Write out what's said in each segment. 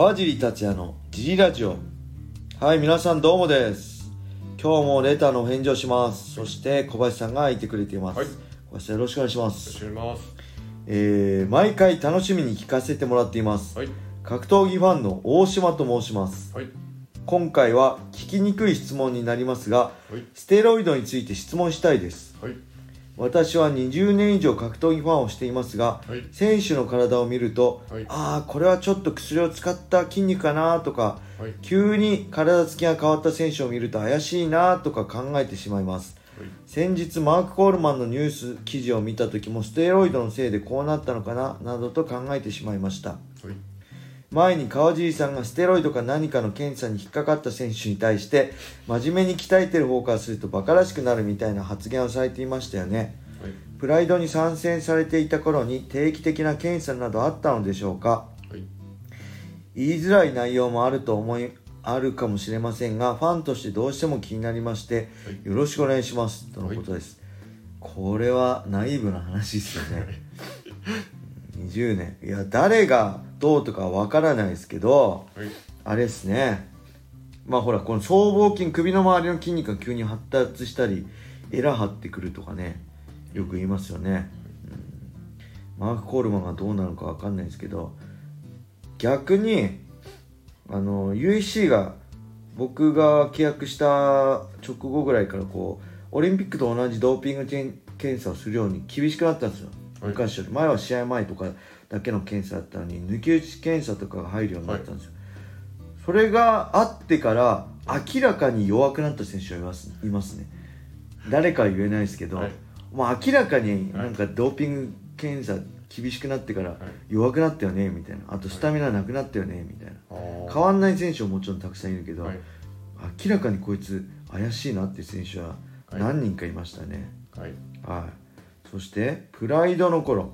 川尻達也のジリラジオはい皆さんどうもです今日もレターのお返事をしますそして小林さんがいてくれています、はい小林さんよろしくお願いしまよすろしくお願いしえー、毎回楽しみに聞かせてもらっています、ます。格闘技ファンの大島と申しますはい。はい。今回は聞きにくい質問になりますがはい。ステロイドについて質問したいですはい。私は20年以上格闘技ファンをしていますがはい。選手の体を見ると、はいああこれはちょっと薬を使った筋肉かなとかはい。急に体つきが変わった選手を見ると怪しいなとか考えてしまいます先日マーク・コールマンのニュース記事を見た時もステロイドのせいでこうなったのかななどと考えてしまいましたはい。前に川尻さんがステロイドか何かの検査に引っかかった選手に対して真面目に鍛えてる方からするとバカらしくなるみたいな発言をされていましたよね。はい。プライドに参戦されていた頃に定期的な検査などあったのでしょうか？はい。言いづらい内容もあると思いあるかもしれませんがファンとしてどうしても気になりましてはい。よろしくお願いしますとのことです、これはナイーブな話ですよね 20年。いや誰がどうとかわからないですけどはい。あれですね。まあほらこの僧帽筋首の周りの筋肉が急に発達したりエラ張ってくるとかねよく言いますよね、うん、マーク・コールマンがどうなのかわかんないですけど逆にあの USC が僕が契約した直後ぐらいからこうオリンピックと同じドーピング検検査をするように厳しくなったんですよ、はい昔より前は試合前とかだけの検査だったのに抜き打ち検査とかが入るようになったんですよ、それがあってから明らかに弱くなった選手がいますいますね。誰かは言えないですけど、はい。もう明らかになんかドーピング検査厳しくなってからはい。弱くなったよねみたいな。あとスタミナなくなったよねみたいな。変わんない選手ももちろんたくさんいるけど、はい。明らかにこいつ怪しいなっていう選手ははい何人かいましたね。はい。はい、そしてプライドの頃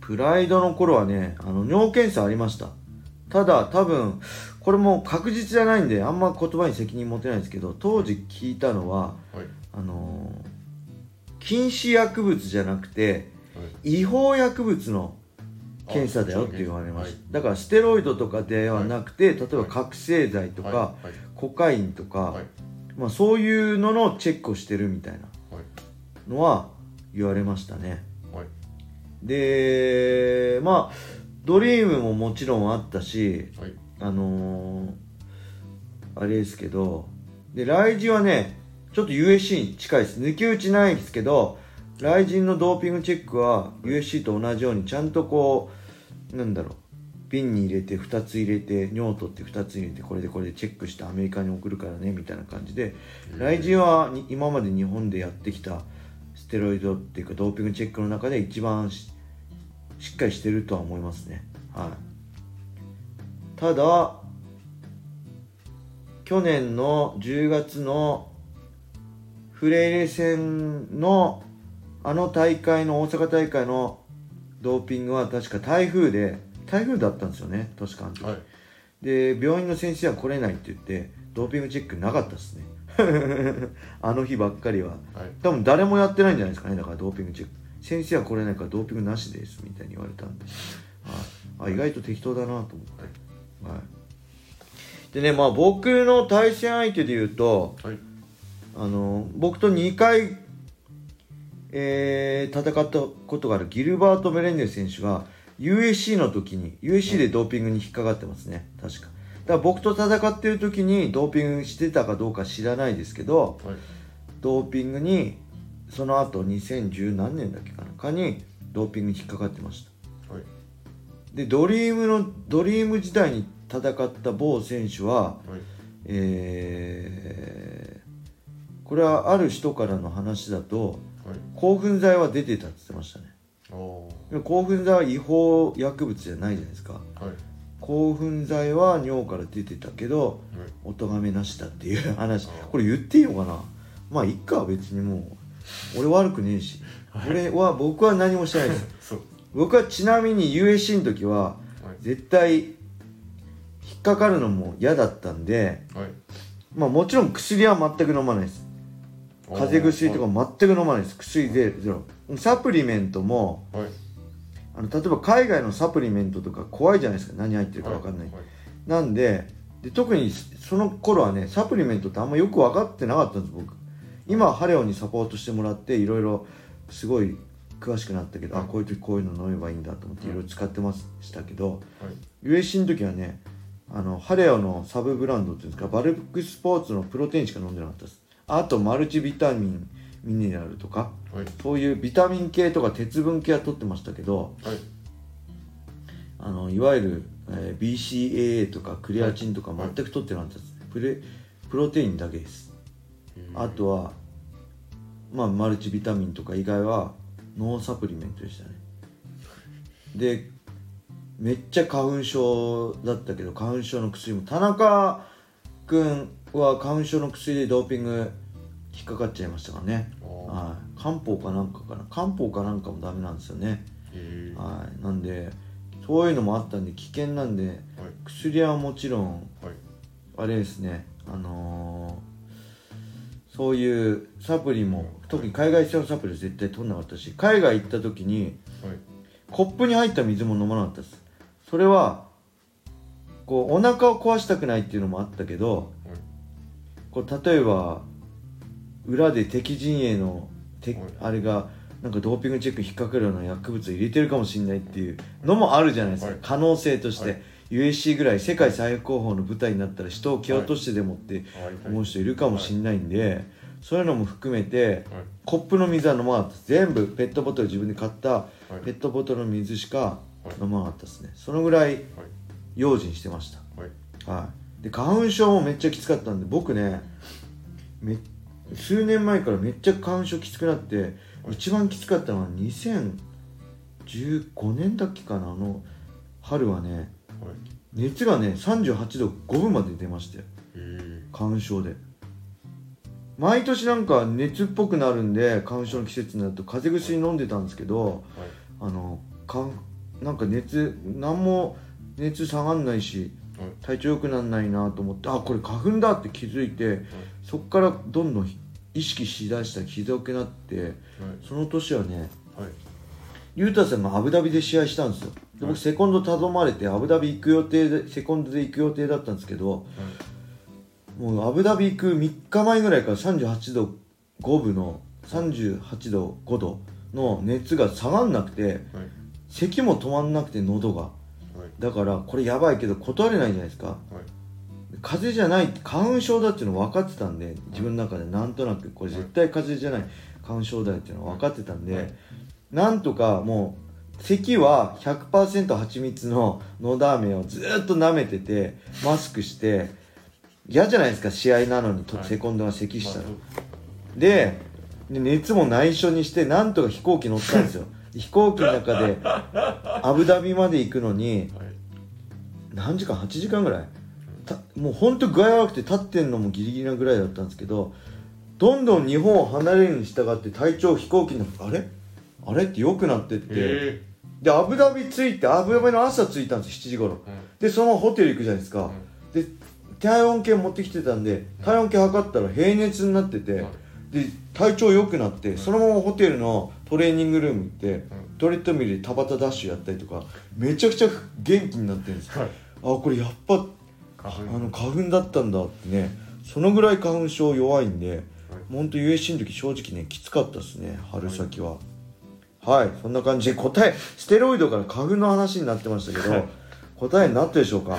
プライドの頃はねあの尿検査ありましたただ多分これも確実じゃないんであんま言葉に責任持てないんですけど当時聞いたのははい。あのー禁止薬物じゃなくてはい。違法薬物の検査だよって言われました、だからステロイドとかではなくて、例えば覚醒剤とか、はい。コカインとか、はい。まあ、そういうののチェックをしてるみたいなはい。のは言われましたねはい。でまあドリームももちろんあったしはい。あのーあれですけどでライジンはねちょっと USC に近いです抜き打ちないですけどライジンのドーピングチェックは USC と同じようにちゃんとこうなんだろう瓶に入れて2つ入れて尿取って2つ入れてこれでこれでチェックしてアメリカに送るからねみたいな感じでライジンはに今まで日本でやってきたステロイドっていうかドーピングチェックの中で一番ししっかりしてるとは思いますね。はい。ただ去年の10月のフレイレ戦のあの大会の大阪大会のドーピングは確か台風で台風だったんですよね確かあの時。はい。で病院の先生は来れないって言ってドーピングチェックなかったですね あの日ばっかりは。はい。多分誰もやってないんじゃないですかね。だからドーピングチェック。先生は来れないからドーピングなしです。みたいに言われたんで、はい、あ意外と適当だなと思って、はい、でねまあ僕の対戦相手で言うとはい。あの僕と2回、えー戦ったことがあるギルバート・メレンデス選手が USC の時に USC でドーピングに引っかかってますね。確か。だから僕と戦ってる時にドーピングしてたかどうか知らないですけどはい。ドーピングにその後2010何年だっけかなかにドーピングに引っかかってましたはい。でドリームのドリーム時代に戦った某選手ははい。えーこれはある人からの話だとはい。興奮剤は出てたって言ってましたね興奮剤は違法薬物じゃないじゃないですかはい。興奮剤は尿から出てたけどはい。お咎めなしだっていう話これ言っていいのかな？まあいっか別にもう俺悪くねえし俺は僕は何もしてないです。僕はちなみに USC の時ははい。絶対引っかかるのも嫌だったんではい。まあもちろん薬は全く飲まないです風邪薬とか全く飲まないです薬ゼゼロサプリメントもはい。あの例えば海外のサプリメントとか怖いじゃないですか。何入ってるか分かんない、はい。なんでで特にその頃はねサプリメントってあんまよく分かってなかったんです僕。今はハレオにサポートしてもらっていろいろすごい詳しくなったけど、はい。あこういう時こういうの飲めばいいんだと思ってい。ろいろ使ってましたけど、はい。USC の時はねあのハレオのサブブランドっていうんですかバルクスポーツのプロテインしか飲んでなかったです。あとマルチビタミンミネラルとかはい。そういうビタミン系とか鉄分系は取ってましたけどはい。あのいわゆる、えー BCAA とかクレアチンとかはい。全く取ってなかったです、プレプロテインだけです。あとはまあマルチビタミンとか以外はノーサプリメントでしたね。でめっちゃ花粉症だったけど花粉症の薬も。田中君は花粉症の薬でドーピング引っかかっちゃいましたからね。はい。漢方かなんかかな。漢方かなんかもダメなんですよね。はい。なんでそういうのもあったんで危険なんではい。薬はもちろんはい。あれですね。あのーそういうサプリも特に海外製のサプリは絶対取んなかったし海外行った時にはい。コップに入った水も飲まなかったです。それはこうお腹を壊したくないっていうのもあったけどはい。こう例えば裏で敵陣営のてはい。あれがなんかドーピングチェックに引っかかるような薬物を入れてるかもしれないっていうのもあるじゃないですか、はい。可能性として、はい。USC ぐらい世界最高峰の舞台になったら人を蹴落としてでもってはい。思う人いるかもしれないんで、そういうのも含めてはい。コップの水は飲まなかった全部ペットボトル自分で買ったはい。ペットボトルの水しかはい。飲まなかったですね。そのぐらいはい。用心してました。はい。はい、で花粉症もめっちゃきつかったんで僕ねめ数年前からめっちゃ花粉症きつくなって、一番きつかったのは2015年だっけかなあの春はねはい。熱がね38度5分まで出ましたよ花粉症で。毎年なんか熱っぽくなるんで花粉症の季節になると風邪薬飲んでたんですけどはい。あのかなんか熱何も熱下がんないしはい体調良くならないなと思ってあこれ花粉だって気づいてそこからどんどん意識しだしたらひどくなってはい。その年はねはい。雄太さんがアブダビで試合したんですよ。で僕セコンド頼まれてアブダビ行く予定でセコンドで行く予定だったんですけどもうアブダビ行く3日前ぐらいから38度5分の38度5度の熱が下がんなくてはい。咳も止まんなくて喉が。はいだからこれやばいけど断れないじゃないですか。はい。風邪じゃない花粉症だっていうの分かってたんで自分の中で。なんとなくこれ絶対風邪じゃない花粉症だよっていうの分かってたんで、はい。なんとかもう咳は100%蜂蜜ののだ飴をずっと舐めててマスクして嫌じゃないですか試合なのにとはい。セコンドが咳したら、までで熱も内緒にしてなんとか飛行機乗ったんですよ。飛行機の中でアブダビまで行くのにあはい何時間？8時間ぐらい。たもう本当具合悪くて立ってんのもギリギリなぐらいだったんですけどどんどん日本を離れるに従って体調飛行機のあれ？あれ？って良くなってって。へでアブダビ着いてアブダビの朝着いたんです7時頃。えはいでそのままホテル行くじゃないですか、で体温計持ってきてたんで体温計測ったら平熱になってて、はいで体調良くなって、そのままホテルのトレーニングルーム行って、トレッドミルで田畑ダッシュやったりとかめちゃくちゃ元気になってるんですよ、はい。あこれやっぱ花粉。あの花粉だったんだってね。そのぐらい花粉症弱いんで、ほんと USC の時正直ねきつかったですね春先は。はい、そんな感じで答えステロイドから花粉の話になってましたけど、はい。答えになったでしょうか、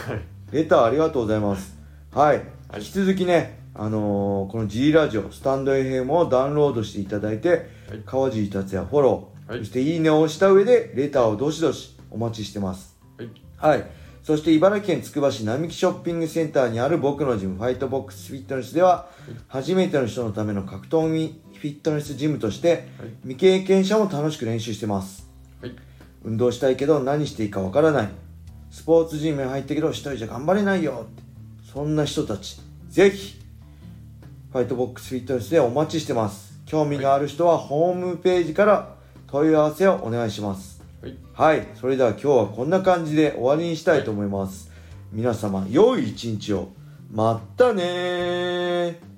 レターありがとうございます。はい、はい。引き続きねあのーこの G ラジオスタンド FM をダウンロードしていただいて、はい。川尻達也フォロー、はい。そしていいねを押した上でレターをどしどしお待ちしてます。はい。はい。そして茨城県つくば市並木ショッピングセンターにある僕のジムファイトボックスフィットネスでは初めての人のための格闘技フィットネスジムとしてはい。未経験者も楽しく練習してます。はい。運動したいけど何していいかわからない。スポーツジムに入ったけど一人じゃ頑張れないよって。そんな人たち。ぜひファイトボックスフィットネスでお待ちしてます。興味がある人はホームページから問い合わせをお願いしますはいはい、それでは今日はこんな感じで終わりにしたいと思います。皆様、良い一日を。まったね。